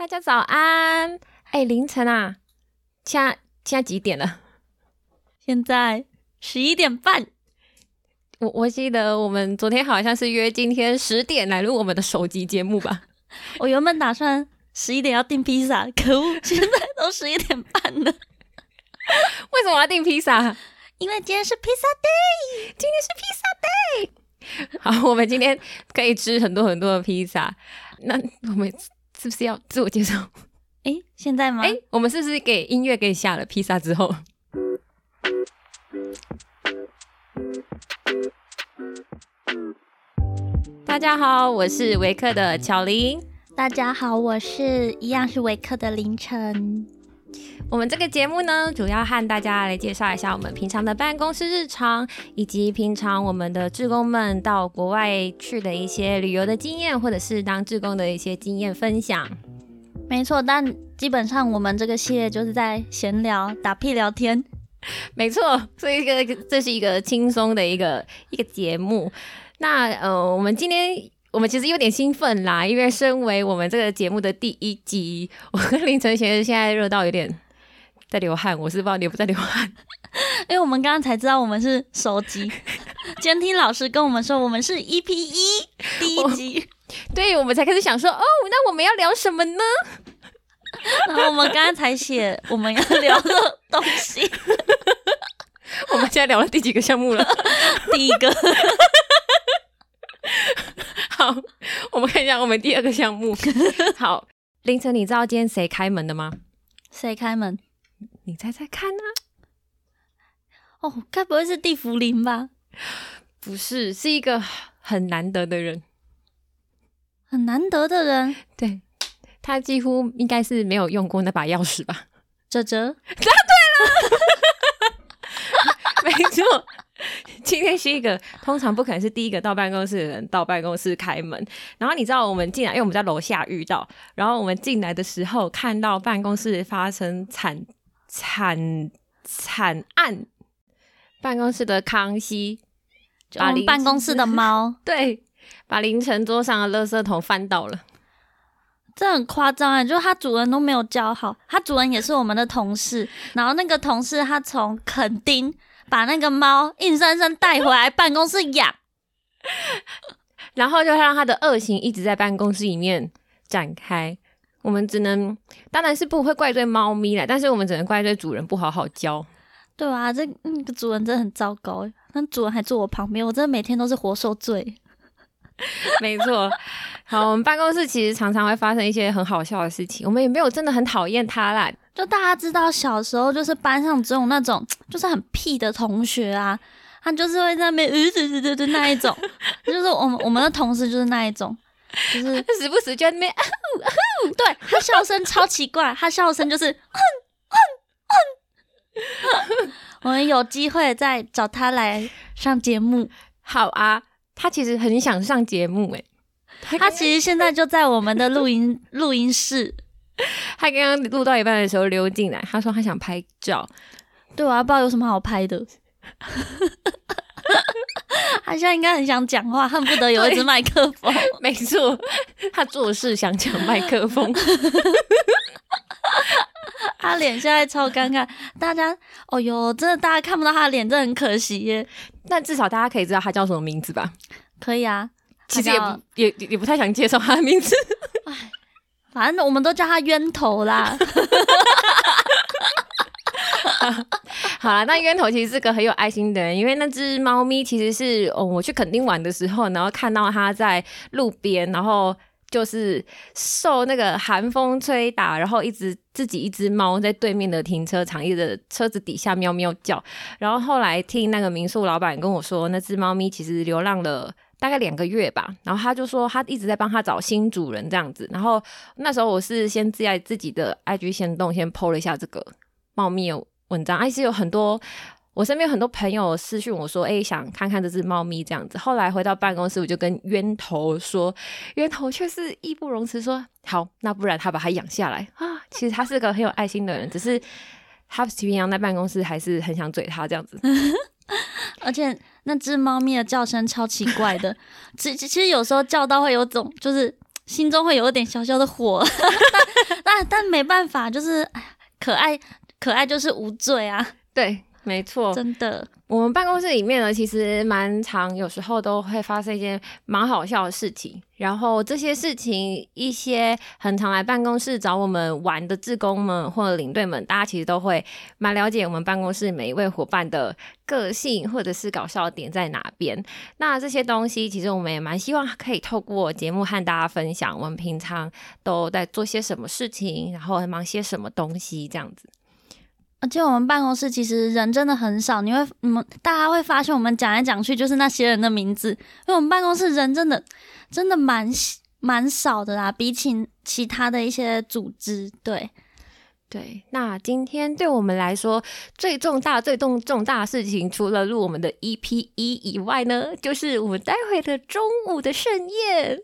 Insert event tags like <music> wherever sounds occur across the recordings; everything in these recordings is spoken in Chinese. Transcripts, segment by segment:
大家早安！哎，凌晨啊，现在现在几点了？现在十一点半。我我记得我们昨天好像是约今天十点来录我们的首集节目吧？<laughs> 我原本打算十一点要订披萨，可恶，现在都十一点半了。为什么要订披萨？因为今天是披萨 day，今天是披萨 day。好，我们今天可以吃很多很多的披萨。那我们。是不是要自我介绍？哎，现在吗？哎，我们是不是给音乐给下了披萨之后？大家好，我是维克的巧玲。大家好，我是一样是维克的凌晨。我们这个节目呢，主要和大家来介绍一下我们平常的办公室日常，以及平常我们的志工们到国外去的一些旅游的经验，或者是当志工的一些经验分享。没错，但基本上我们这个系列就是在闲聊、打屁聊天。<laughs> 没错，所以一个这是一个轻松的一个一个节目。那呃，我们今天我们其实有点兴奋啦，因为身为我们这个节目的第一集，我跟林晨贤现在热到有点。在流汗，我是不知道你有不在流汗，<laughs> 因为我们刚刚才知道我们是手机 <laughs> 监听老师跟我们说我们是 EP 一第一集，对我们才开始想说哦，那我们要聊什么呢？然后我们刚刚才写我们要聊的东西，<laughs> 我们现在聊了第几个项目了？第一个，好，我们看一下我们第二个项目。好，凌晨，你知道今天谁开门的吗？谁开门？你猜猜看呢？哦，该不会是地茯苓吧？不是，是一个很难得的人，很难得的人。对，他几乎应该是没有用过那把钥匙吧？哲哲，<laughs> 答对了，<laughs> 没错。今天是一个通常不可能是第一个到办公室的人到办公室开门。然后你知道我们进来，因为我们在楼下遇到，然后我们进来的时候看到办公室发生惨。惨惨案，办公室的康熙把办公室的猫 <laughs> 对，把凌晨桌上的垃圾桶翻倒了，这很夸张哎！就是他主人都没有教好，他主人也是我们的同事，然后那个同事他从垦丁把那个猫硬生生带回来办公室养，<laughs> 然后就让他的恶行一直在办公室里面展开。我们只能，当然是不会怪罪猫咪了，但是我们只能怪罪主人不好好教。对啊，这那个主人真的很糟糕，那主人还坐我旁边，我真的每天都是活受罪。<laughs> 没错，好，我们办公室其实常常会发生一些很好笑的事情，我们也没有真的很讨厌他啦。就大家知道，小时候就是班上只有那种 <tsk> 就是很屁的同学啊，他就是会在那边呃对对对对那一种，就是我们我们的同事就是那一种。就是 <laughs> 时不时就在那边，<laughs> 对。他笑声超奇怪，他笑声就是，<laughs> 我们有机会再找他来上节目，好啊，他其实很想上节目诶，他其实现在就在我们的录音录音室，他刚刚录到一半的时候溜进来，他说他想拍照，对啊，不知道有什么好拍的。他现在应该很想讲话，恨不得有一只麦克风。<laughs> 没错，他做事想抢麦克风。<laughs> 他脸现在超尴尬，大家，哦哟，真的大家看不到他的脸，真的很可惜耶。但至少大家可以知道他叫什么名字吧？可以啊，其实也不也也不太想介绍他的名字。<laughs> 哎，反正我们都叫他冤头啦。好了，那冤头其实是个很有爱心的人，因为那只猫咪其实是哦，我去垦丁玩的时候，然后看到它在路边，然后就是受那个寒风吹打，然后一直自己一只猫在对面的停车场一直车子底下喵喵叫，然后后来听那个民宿老板跟我说，那只猫咪其实流浪了大概两个月吧，然后他就说他一直在帮他找新主人这样子，然后那时候我是先在自己的 IG 先动先 PO 了一下这个猫咪有。文章，还是有很多，我身边有很多朋友私讯我说，哎，想看看这只猫咪这样子。后来回到办公室，我就跟冤头说，冤头却是义不容辞说，好，那不然他把它养下来啊。其实他是个很有爱心的人，只是他平常在办公室还是很想嘴他这样子。<laughs> 而且那只猫咪的叫声超奇怪的，其其实有时候叫到会有种就是。心中会有一点小小的火，<laughs> 但但没办法，就是，可爱可爱就是无罪啊，对，没错。真的。我们办公室里面呢，其实蛮常，有时候都会发生一件蛮好笑的事情。然后这些事情，一些很常来办公室找我们玩的志工们或者领队们，大家其实都会蛮了解我们办公室每一位伙伴的个性或者是搞笑点在哪边。那这些东西，其实我们也蛮希望可以透过节目和大家分享，我们平常都在做些什么事情，然后忙些什么东西，这样子。而且我们办公室其实人真的很少，你会，你们大家会发现，我们讲来讲去就是那些人的名字，因为我们办公室人真的真的蛮蛮少的啦，比起其他的一些组织，对对。那今天对我们来说最重大、最重重大的事情，除了录我们的 EP 一以外呢，就是我们待会的中午的盛宴。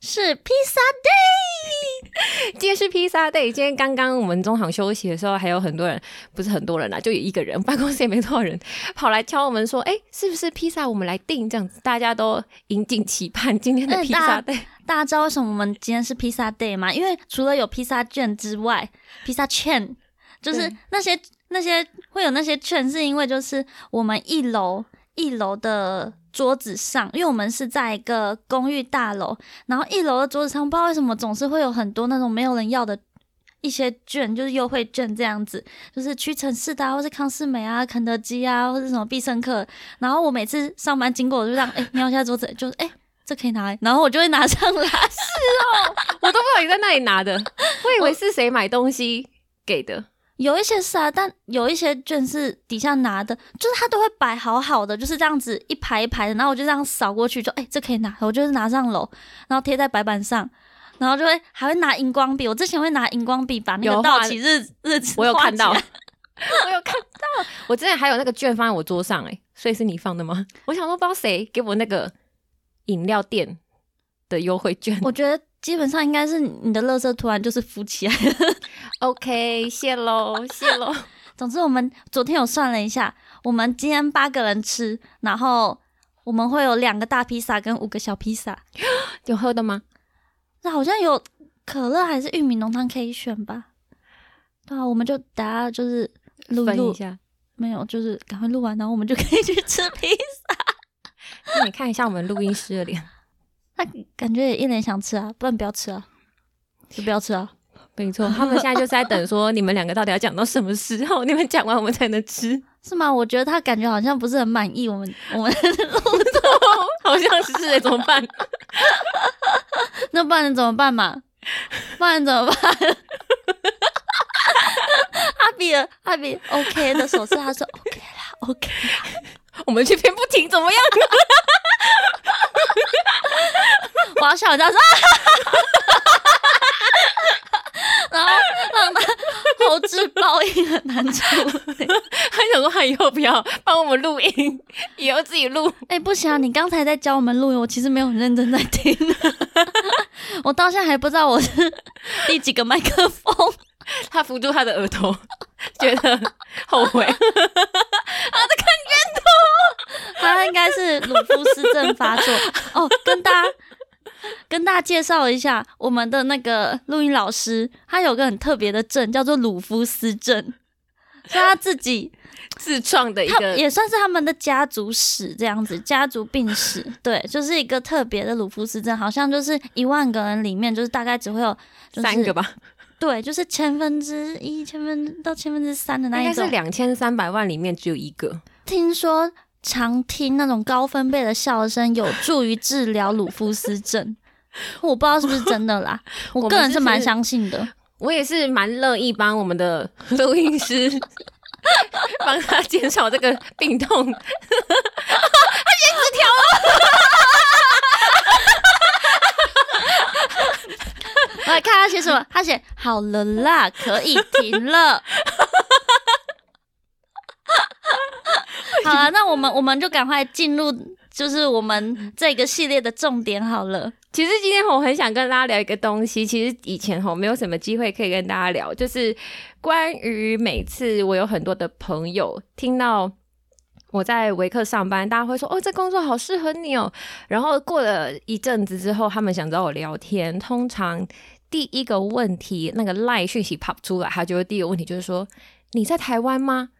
是披萨 day，今天是披萨 day。今天刚刚我们中场休息的时候，还有很多人，不是很多人啦，就有一个人，办公室也没多少人，跑来敲我们说：“哎，是不是披萨？我们来订。”这样子，大家都引颈期盼今天的披萨 day。大家知道为什么我们今天是披萨 day 吗？因为除了有披萨券之外，披萨券就是那些那些会有那些券，是因为就是我们一楼一楼的。桌子上，因为我们是在一个公寓大楼，然后一楼的桌子上，不知道为什么总是会有很多那种没有人要的一些券，就是优惠券这样子，就是屈臣氏的，啊或是康士美啊、肯德基啊，或者什么必胜客。然后我每次上班经过，我就让哎瞄一下桌子，就是哎这可以拿，然后我就会拿上来。是哦，我都不知道你在那里拿的，我以为是谁买东西给的。有一些是啊，但有一些券是底下拿的，就是他都会摆好好的，就是这样子一排一排的，然后我就这样扫过去，就哎，这可以拿，我就是拿上楼，然后贴在白板上，然后就会还会拿荧光笔，我之前会拿荧光笔把那个到期日日子我有看到，我有看到，我之前还有那个券放在我桌上，哎，所以是你放的吗？<laughs> 我想说不知道谁给我那个饮料店的优惠券，我觉得。基本上应该是你的乐色突然就是浮起来了。<laughs> OK，谢喽，谢喽。<laughs> 总之，我们昨天有算了一下，我们今天八个人吃，然后我们会有两个大披萨跟五个小披萨。<gasps> 有喝的吗？那好像有可乐还是玉米浓汤可以选吧？对啊，我们就等下就是录录一下。没有，就是赶快录完，然后我们就可以去吃披萨。<laughs> 那你看一下我们录音师的脸。他感觉也一脸想吃啊，不然不要吃啊，就不要吃啊。没错，他们现在就是在等，说你们两个到底要讲到什么时候，<laughs> 你们讲完我们才能吃，是吗？我觉得他感觉好像不是很满意我们，我们 <laughs> 好像是，怎么办？<laughs> 那不然怎么办嘛？不然怎么办？阿比阿比 OK 的手势，他说 OK 啦，OK 啦，我们这边不停，怎么样？我要笑，<laughs> 他说，然后让他后置报应很难处理。他想说，他以后不要帮我们录音，以后自己录。哎，不行啊！你刚才在教我们录音，我其实没有很认真在听。<laughs> 我到现在还不知道我是第几个麦克风。他扶住他的额头，觉得后悔。他在看圆头，<laughs> 他应该是鲁夫斯症发作。哦，跟大家跟大家介绍一下，我们的那个录音老师，他有个很特别的症，叫做鲁夫斯症，是他自己 <laughs> 自创的一个，也算是他们的家族史这样子，家族病史。对，就是一个特别的鲁夫斯症，好像就是一万个人里面，就是大概只会有三个吧。对，就是千分之一、千分到千分之三的那一种，应该是两千三百万里面只有一个。听说常听那种高分贝的笑声有助于治疗鲁夫斯症，<laughs> 我不知道是不是真的啦。<laughs> 我个人是蛮相信的，我也是蛮乐意帮我们的录音师 <laughs> 帮他减少这个病痛。他写纸条了。我来看他写什么，他写好了啦，可以停了。好了，那我们我们就赶快进入，就是我们这个系列的重点好了。其实今天我很想跟大家聊一个东西，其实以前吼没有什么机会可以跟大家聊，就是关于每次我有很多的朋友听到我在维克上班，大家会说哦，这工作好适合你哦。然后过了一阵子之后，他们想找我聊天，通常第一个问题，那个赖讯息 pop 出来，他就会第一个问题就是说你在台湾吗？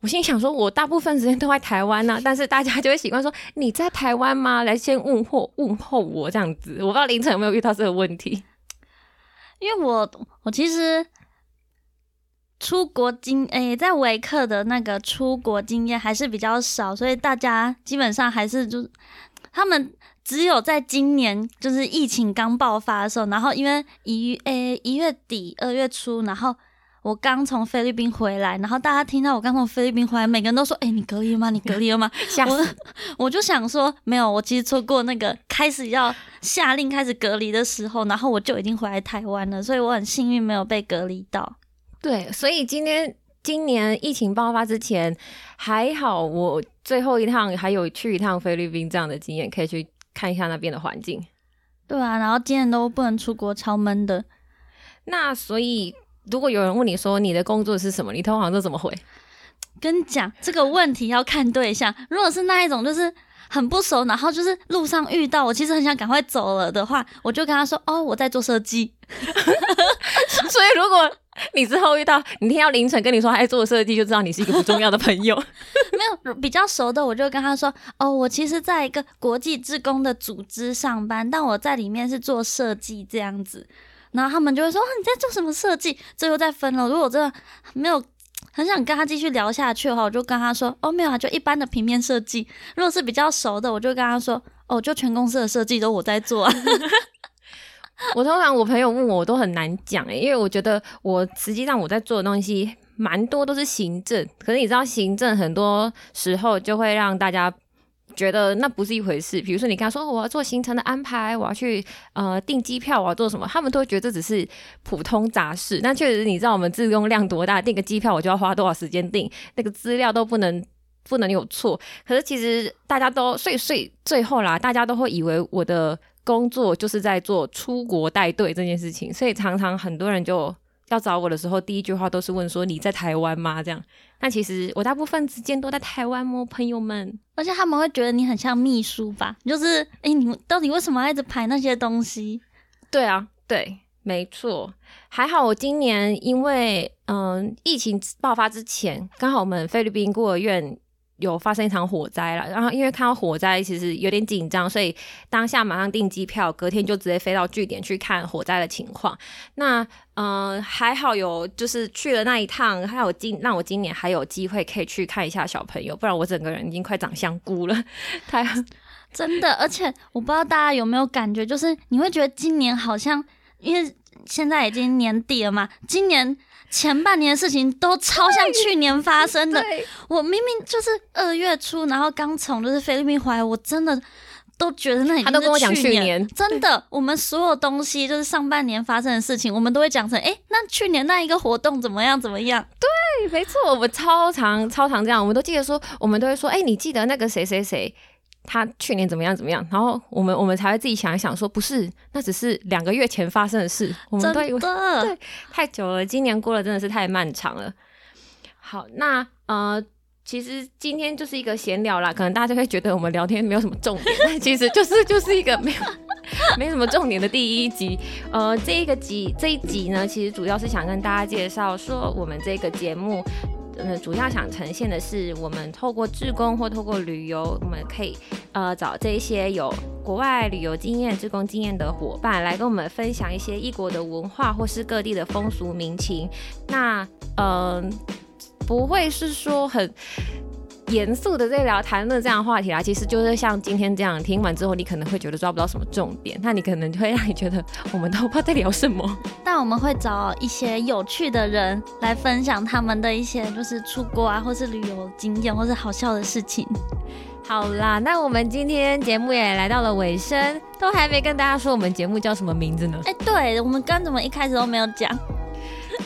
我心想说，我大部分时间都在台湾呢，<laughs> 但是大家就会习惯说你在台湾吗？来先问候问候我这样子。我不知道凌晨有没有遇到这个问题，因为我我其实。出国经诶，在维克的那个出国经验还是比较少，所以大家基本上还是就他们只有在今年就是疫情刚爆发的时候，然后因为一诶一月底二月初，然后我刚从菲律宾回来，然后大家听到我刚从菲律宾回来，每个人都说：“哎，你隔离了吗？你隔离了吗？” <laughs> 我 <laughs> 我就想说没有，我其实错过那个开始要下令开始隔离的时候，然后我就已经回来台湾了，所以我很幸运没有被隔离到。对，所以今天今年疫情爆发之前还好，我最后一趟还有去一趟菲律宾这样的经验，可以去看一下那边的环境。对啊，然后今年都不能出国，超闷的。那所以，如果有人问你说你的工作是什么，你通常都怎么回？跟你讲这个问题要看对象，如果是那一种就是很不熟，然后就是路上遇到，我其实很想赶快走了的话，我就跟他说：“哦，我在做设计。<laughs> ”所以如果你之后遇到你听到凌晨跟你说他在做设计，就知道你是一个不重要的朋友。<laughs> 没有比较熟的，我就跟他说：“哦，我其实在一个国际职工的组织上班，但我在里面是做设计这样子。”然后他们就会说：“你在做什么设计？”最后再分了。如果真的没有很想跟他继续聊下去的话，我就跟他说：“哦，没有啊，就一般的平面设计。”如果是比较熟的，我就跟他说：“哦，就全公司的设计都我在做。<laughs> ”我通常我朋友问我，我都很难讲诶，因为我觉得我实际上我在做的东西蛮多都是行政，可是你知道行政很多时候就会让大家觉得那不是一回事。比如说你跟他说我要做行程的安排，我要去呃订机票，我要做什么，他们都会觉得这只是普通杂事。那确实你知道我们自用量多大，订个机票我就要花多少时间订，那个资料都不能不能有错。可是其实大家都所以所以最后啦，大家都会以为我的。工作就是在做出国带队这件事情，所以常常很多人就要找我的时候，第一句话都是问说你在台湾吗？这样，那其实我大部分时间都在台湾哦，朋友们。而且他们会觉得你很像秘书吧？<laughs> 就是哎，你们到底为什么要一直排那些东西？对啊，对，没错。还好我今年因为嗯疫情爆发之前，刚好我们菲律宾孤儿院。有发生一场火灾了，然后因为看到火灾，其实有点紧张，所以当下马上订机票，隔天就直接飞到据点去看火灾的情况。那嗯，还好有就是去了那一趟，还有今让我今年还有机会可以去看一下小朋友，不然我整个人已经快长香菇了。<laughs> 太真的，而且我不知道大家有没有感觉，就是你会觉得今年好像，因为现在已经年底了嘛，今年。前半年的事情都超像去年发生的。我明明就是二月初，然后刚从就是菲律宾回来，我真的都觉得那已经是去年。真的，我们所有东西就是上半年发生的事情，我们都会讲成哎，那去年那一个活动怎么样怎么样？对，没错，我们超常超常这样，我们都记得说，我们都会说，哎，你记得那个谁谁谁。他去年怎么样怎么样，然后我们我们才会自己想一想，说不是，那只是两个月前发生的事。我们对对，太久了，今年过了真的是太漫长了。好，那呃，其实今天就是一个闲聊啦，可能大家就会觉得我们聊天没有什么重点，但其实就是就是一个没有 <laughs> 没什么重点的第一集。呃，这一个集这一集呢，其实主要是想跟大家介绍说我们这个节目。嗯，主要想呈现的是，我们透过志工或透过旅游，我们可以呃找这些有国外旅游经验、志工经验的伙伴来跟我们分享一些异国的文化或是各地的风俗民情。那嗯，不会是说很。严肃的在聊谈论这样的话题啦，其实就是像今天这样，听完之后你可能会觉得抓不到什么重点，那你可能会让你觉得我们都不知道在聊什么。<laughs> 但我们会找一些有趣的人来分享他们的一些就是出国啊，或是旅游经验，或是好笑的事情。好啦，那我们今天节目也来到了尾声，都还没跟大家说我们节目叫什么名字呢？哎，对我们刚怎么一开始都没有讲？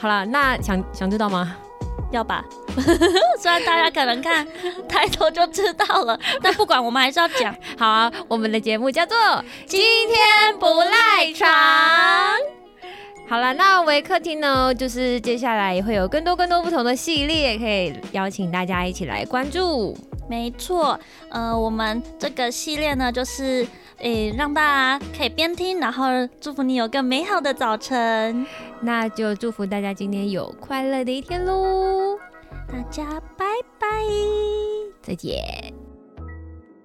好了，那想想知道吗？要吧，<laughs> 虽然大家可能看抬头就知道了，<laughs> 但不管我们还是要讲。好啊，我们的节目叫做《今天不赖床》。好了，那维客厅呢，就是接下来也会有更多更多不同的系列，可以邀请大家一起来关注。没错，呃，我们这个系列呢，就是诶，让大家可以边听，然后祝福你有个美好的早晨。那就祝福大家今天有快乐的一天喽！大家拜拜，再见。